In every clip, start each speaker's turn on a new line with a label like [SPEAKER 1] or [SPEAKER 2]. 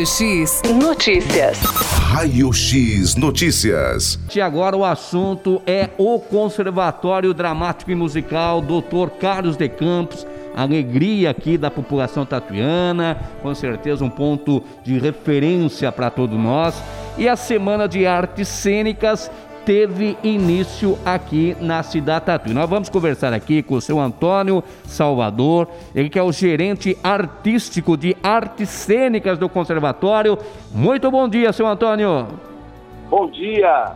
[SPEAKER 1] Raio X Notícias.
[SPEAKER 2] Raio X Notícias.
[SPEAKER 3] E agora o assunto é o Conservatório Dramático e Musical Dr. Carlos de Campos. Alegria aqui da população tatuiana, com certeza um ponto de referência para todos nós. E a Semana de Artes Cênicas teve início aqui na cidade Tatuí. Nós vamos conversar aqui com o seu Antônio Salvador, ele que é o gerente artístico de artes cênicas do conservatório. Muito bom dia, seu Antônio.
[SPEAKER 4] Bom dia.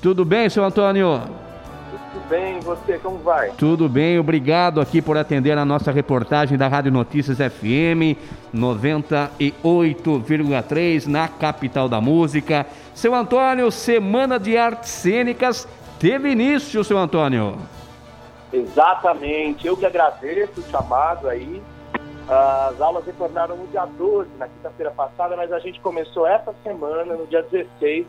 [SPEAKER 3] Tudo bem, seu Antônio?
[SPEAKER 4] Tudo bem, você como vai?
[SPEAKER 3] Tudo bem, obrigado aqui por atender a nossa reportagem da Rádio Notícias FM 98,3 na capital da música. Seu Antônio, Semana de Artes Cênicas teve início, seu Antônio.
[SPEAKER 4] Exatamente, eu que agradeço o chamado aí. As aulas retornaram no dia 12, na quinta-feira passada, mas a gente começou essa semana, no dia 16,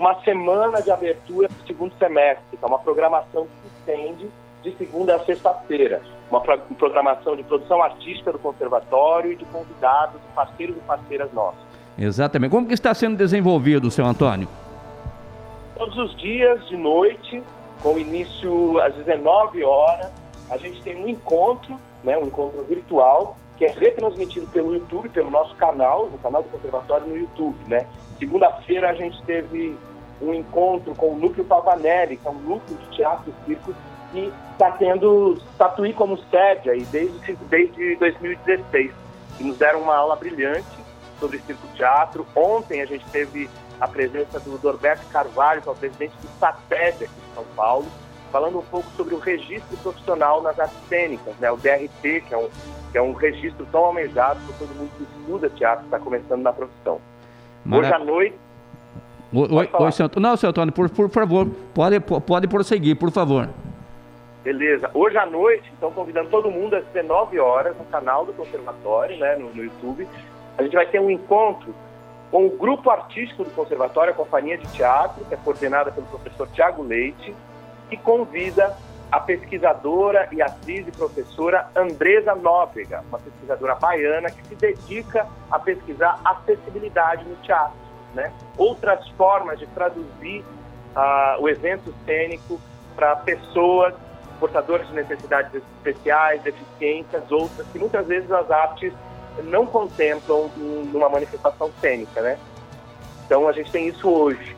[SPEAKER 4] uma semana de abertura do segundo semestre, que é uma programação que se estende de segunda a sexta-feira. Uma programação de produção artística do conservatório e de convidados, parceiros e parceiras nossos.
[SPEAKER 3] Exatamente. Como que está sendo desenvolvido, seu Antônio?
[SPEAKER 4] Todos os dias, de noite, com início às 19 horas, a gente tem um encontro, né, um encontro virtual, que é retransmitido pelo YouTube, pelo nosso canal, no canal do Conservatório no YouTube. Né? Segunda-feira a gente teve um encontro com o Núcleo Pavanelli, que é um núcleo de teatro e circo que está tendo Tatuí como sede aí desde, desde 2016. E nos deram uma aula brilhante sobre circo teatro. Ontem a gente teve a presença do Norberto Carvalho, que é o presidente do SATED aqui de São Paulo, falando um pouco sobre o registro profissional nas artes cênicas, né? o DRT, que é um, que é um registro tão almejado por todo mundo que estuda teatro, está começando na profissão. Mara... Hoje à noite.
[SPEAKER 3] Oi, oi, oi seu Antônio. Não, seu Antônio, por, por favor, pode, pode prosseguir, por favor.
[SPEAKER 4] Beleza. Hoje à noite, estão convidando todo mundo às 19 horas no canal do Conservatório, né, no, no YouTube, a gente vai ter um encontro com o grupo artístico do Conservatório, a Companhia de Teatro, que é coordenada pelo professor Tiago Leite, que convida a pesquisadora e atriz e professora Andresa Nóbrega, uma pesquisadora baiana que se dedica a pesquisar acessibilidade no teatro, né? outras formas de traduzir uh, o evento cênico para pessoas portadoras de necessidades especiais, deficiências, outras que muitas vezes as artes não contemplam numa manifestação cênica, né? Então a gente tem isso hoje.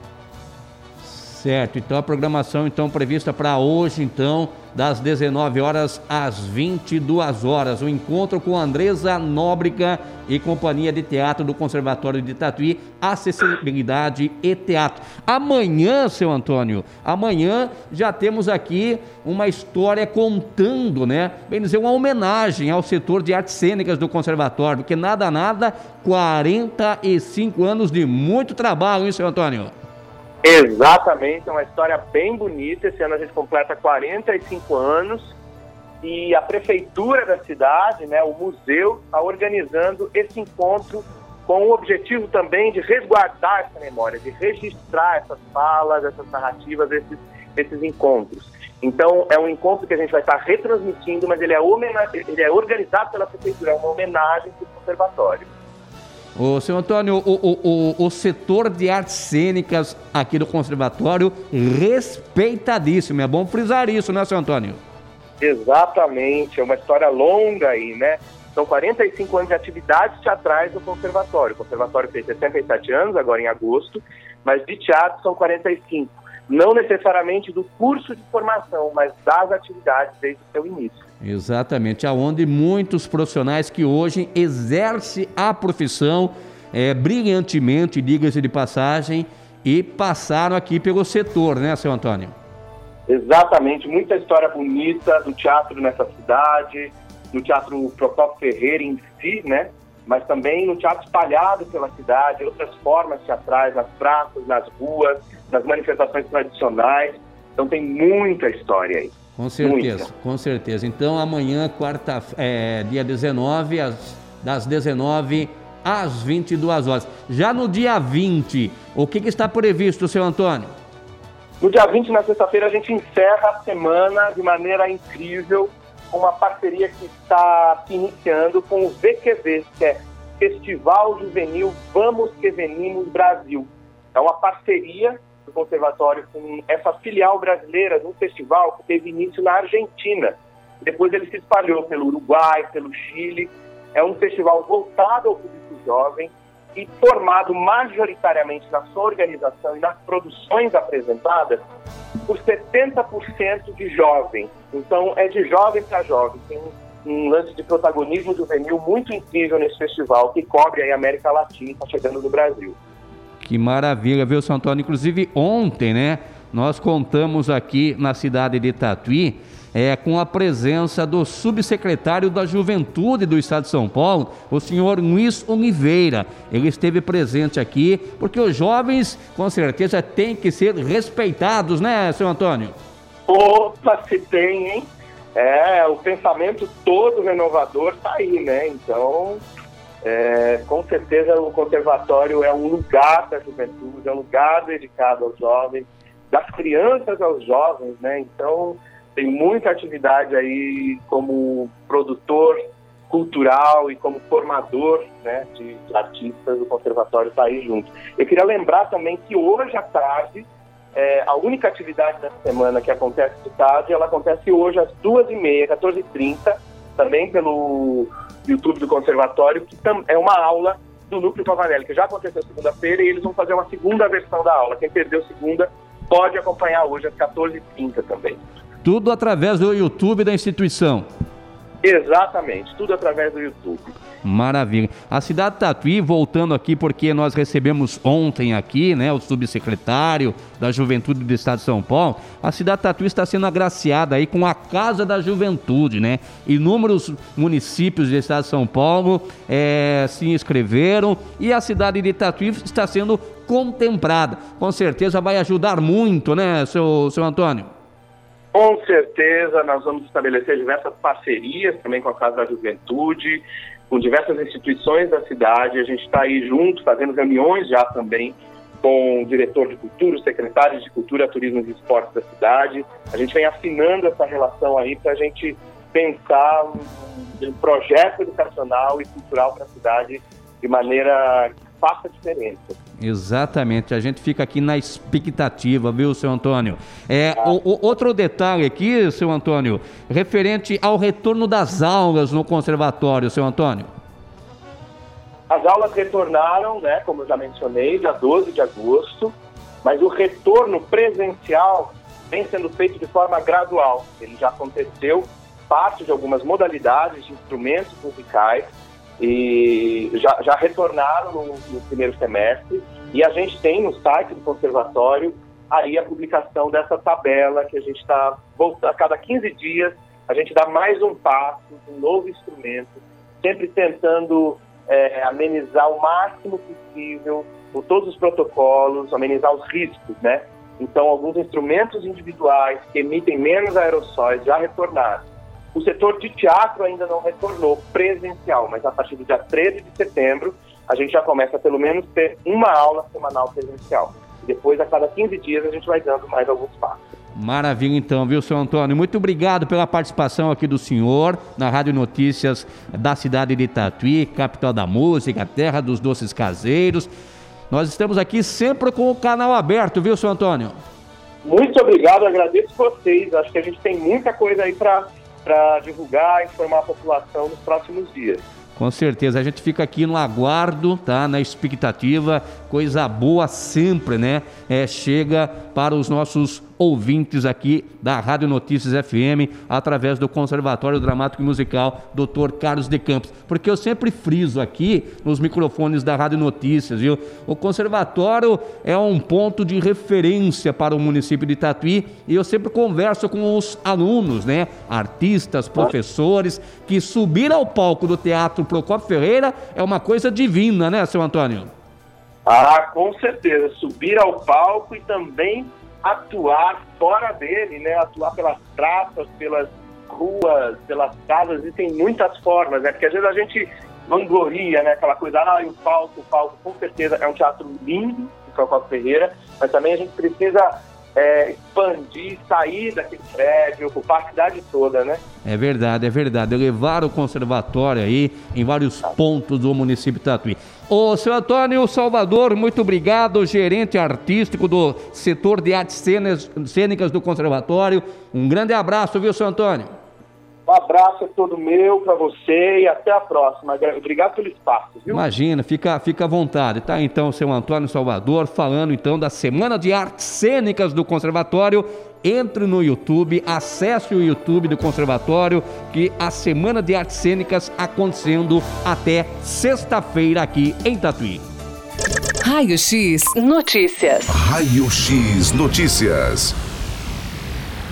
[SPEAKER 3] Certo, então a programação então prevista para hoje, então, das 19 horas às 22 horas. O encontro com Andresa Nóbrega e Companhia de Teatro do Conservatório de Tatuí, Acessibilidade e Teatro. Amanhã, seu Antônio, amanhã já temos aqui uma história contando, né? Bem dizer, uma homenagem ao setor de artes cênicas do Conservatório, porque nada, nada, 45 anos de muito trabalho, hein, seu Antônio?
[SPEAKER 4] Exatamente, é uma história bem bonita. Esse ano a gente completa 45 anos e a prefeitura da cidade, né, o museu, está organizando esse encontro com o objetivo também de resguardar essa memória, de registrar essas falas, essas narrativas, esses, esses encontros. Então, é um encontro que a gente vai estar retransmitindo, mas ele é, ele é organizado pela prefeitura, é uma homenagem para o conservatório.
[SPEAKER 3] O senhor Antônio, o, o, o, o, setor de artes cênicas aqui do conservatório respeitadíssimo. É bom frisar isso, né, senhor Antônio?
[SPEAKER 4] Exatamente, é uma história longa aí, né? São 45 anos de atividades teatrais no conservatório. O conservatório fez 67 anos, agora em agosto, mas de teatro são 45. Não necessariamente do curso de formação, mas das atividades desde o seu início.
[SPEAKER 3] Exatamente, aonde muitos profissionais que hoje exercem a profissão é, brilhantemente, diga-se de passagem, e passaram aqui pelo setor, né, seu Antônio?
[SPEAKER 4] Exatamente, muita história bonita do teatro nessa cidade, do teatro Procopio Ferreira em si, né? Mas também no teatro espalhado pela cidade, outras formas teatrais, nas praças, nas ruas, nas manifestações tradicionais. Então tem muita história aí.
[SPEAKER 3] Com certeza, Muita. com certeza. Então amanhã, quarta, é, dia 19, às, das 19 às 22 horas. Já no dia 20, o que, que está previsto, seu Antônio?
[SPEAKER 4] No dia 20, na sexta-feira, a gente encerra a semana de maneira incrível com uma parceria que está se iniciando com o VQV, que é Festival Juvenil Vamos Que Venimos Brasil. É uma parceria do Conservatório com essa filial brasileira de um festival que teve início na Argentina. Depois ele se espalhou pelo Uruguai, pelo Chile. É um festival voltado ao público jovem e formado majoritariamente na sua organização e nas produções apresentadas por 70% de jovens. Então, é de jovem para jovem. Tem um lance de protagonismo juvenil muito incrível nesse festival, que cobre a América Latina está chegando no Brasil.
[SPEAKER 3] Que maravilha, viu, São Antônio? Inclusive, ontem, né, nós contamos aqui na cidade de Tatuí é, com a presença do subsecretário da Juventude do Estado de São Paulo, o senhor Luiz Oliveira. Ele esteve presente aqui, porque os jovens, com certeza, têm que ser respeitados, né, senhor Antônio?
[SPEAKER 4] Opa, se tem, hein? É, o pensamento todo renovador está aí, né? Então, é, com certeza o conservatório é um lugar da juventude, é um lugar dedicado aos jovens, das crianças aos jovens, né? Então, tem muita atividade aí como produtor cultural e como formador né, de, de artistas do Conservatório está aí junto. Eu queria lembrar também que hoje à tarde, é, a única atividade da semana que acontece de tarde, ela acontece hoje às duas e meia, 14h30, também pelo YouTube do Conservatório, que é uma aula do Núcleo Pavanelli, que já aconteceu segunda-feira, e eles vão fazer uma segunda versão da aula. Quem perdeu segunda pode acompanhar hoje às 14h30 também.
[SPEAKER 3] Tudo através do YouTube da instituição.
[SPEAKER 4] Exatamente, tudo através do YouTube.
[SPEAKER 3] Maravilha. A cidade de Tatuí, voltando aqui, porque nós recebemos ontem aqui, né, o subsecretário da Juventude do Estado de São Paulo, a cidade de Tatuí está sendo agraciada aí com a Casa da Juventude, né? Inúmeros municípios do Estado de São Paulo é, se inscreveram e a cidade de Tatuí está sendo contemplada. Com certeza vai ajudar muito, né, seu, seu Antônio?
[SPEAKER 4] Com certeza, nós vamos estabelecer diversas parcerias também com a Casa da Juventude, com diversas instituições da cidade. A gente está aí junto, fazendo reuniões já também com o diretor de cultura, os secretários de cultura, turismo e esportes da cidade. A gente vem afinando essa relação aí para a gente pensar um projeto educacional e cultural para a cidade de maneira faça diferença.
[SPEAKER 3] Exatamente, a gente fica aqui na expectativa, viu, seu Antônio? É, ah. o, o, outro detalhe aqui, seu Antônio, referente ao retorno das aulas no conservatório, seu Antônio.
[SPEAKER 4] As aulas retornaram, né, como eu já mencionei, dia 12 de agosto, mas o retorno presencial vem sendo feito de forma gradual. Ele já aconteceu, parte de algumas modalidades de instrumentos musicais, e já, já retornaram no, no, primeiro semestre e a gente tem no site do conservatório aí a publicação dessa tabela que a gente está a cada 15 dias a gente dá mais um passo, um novo instrumento, sempre tentando é, amenizar o máximo possível todos os protocolos, amenizar os riscos, né? Então, alguns instrumentos individuais que emitem menos aerossóis já retornaram. O setor de teatro ainda não retornou presencial, mas a partir do dia 13 de setembro a gente já começa a pelo menos ter uma aula semanal presencial. E depois, a cada 15 dias, a gente vai dando mais alguns passos.
[SPEAKER 3] Maravilha, então, viu, senhor Antônio? Muito obrigado pela participação aqui do senhor na Rádio Notícias da cidade de Tatuí, capital da música, terra dos doces caseiros. Nós estamos aqui sempre com o canal aberto, viu, senhor Antônio?
[SPEAKER 4] Muito obrigado, agradeço vocês. Acho que a gente tem muita coisa aí para para divulgar informar a população nos próximos dias.
[SPEAKER 3] Com certeza, a gente fica aqui no aguardo, tá? Na expectativa, coisa boa sempre, né? É, chega para os nossos ouvintes aqui da Rádio Notícias FM, através do Conservatório Dramático e Musical Dr. Carlos de Campos. Porque eu sempre friso aqui nos microfones da Rádio Notícias, viu? O conservatório é um ponto de referência para o município de Tatuí e eu sempre converso com os alunos, né? Artistas, professores, que subir ao palco do Teatro Procopio Ferreira é uma coisa divina, né, seu Antônio?
[SPEAKER 4] Ah, com certeza. Subir ao palco e também atuar fora dele, né? Atuar pelas praças, pelas ruas, pelas casas, e tem muitas formas, né? Porque às vezes a gente vangloria, né? Aquela coisa, ah, o palco, o palco, com certeza é um teatro lindo, o Procopio Ferreira, mas também a gente precisa é, expandir, sair daquele prédio, ocupar a cidade toda, né?
[SPEAKER 3] É verdade, é verdade. Levar o conservatório aí em vários pontos do município de Tatuí. Ô, seu Antônio Salvador, muito obrigado, gerente artístico do setor de artes cênicas do conservatório. Um grande abraço, viu, seu Antônio?
[SPEAKER 4] Um abraço é todo meu para você e até a próxima. Obrigado pelo espaço, viu?
[SPEAKER 3] Imagina, fica, fica à vontade. Tá então o seu Antônio Salvador falando então da Semana de Artes Cênicas do Conservatório. Entre no YouTube, acesse o YouTube do Conservatório, que a Semana de Artes Cênicas acontecendo até sexta-feira aqui em Tatuí.
[SPEAKER 1] Raio X Notícias.
[SPEAKER 2] Raio X Notícias.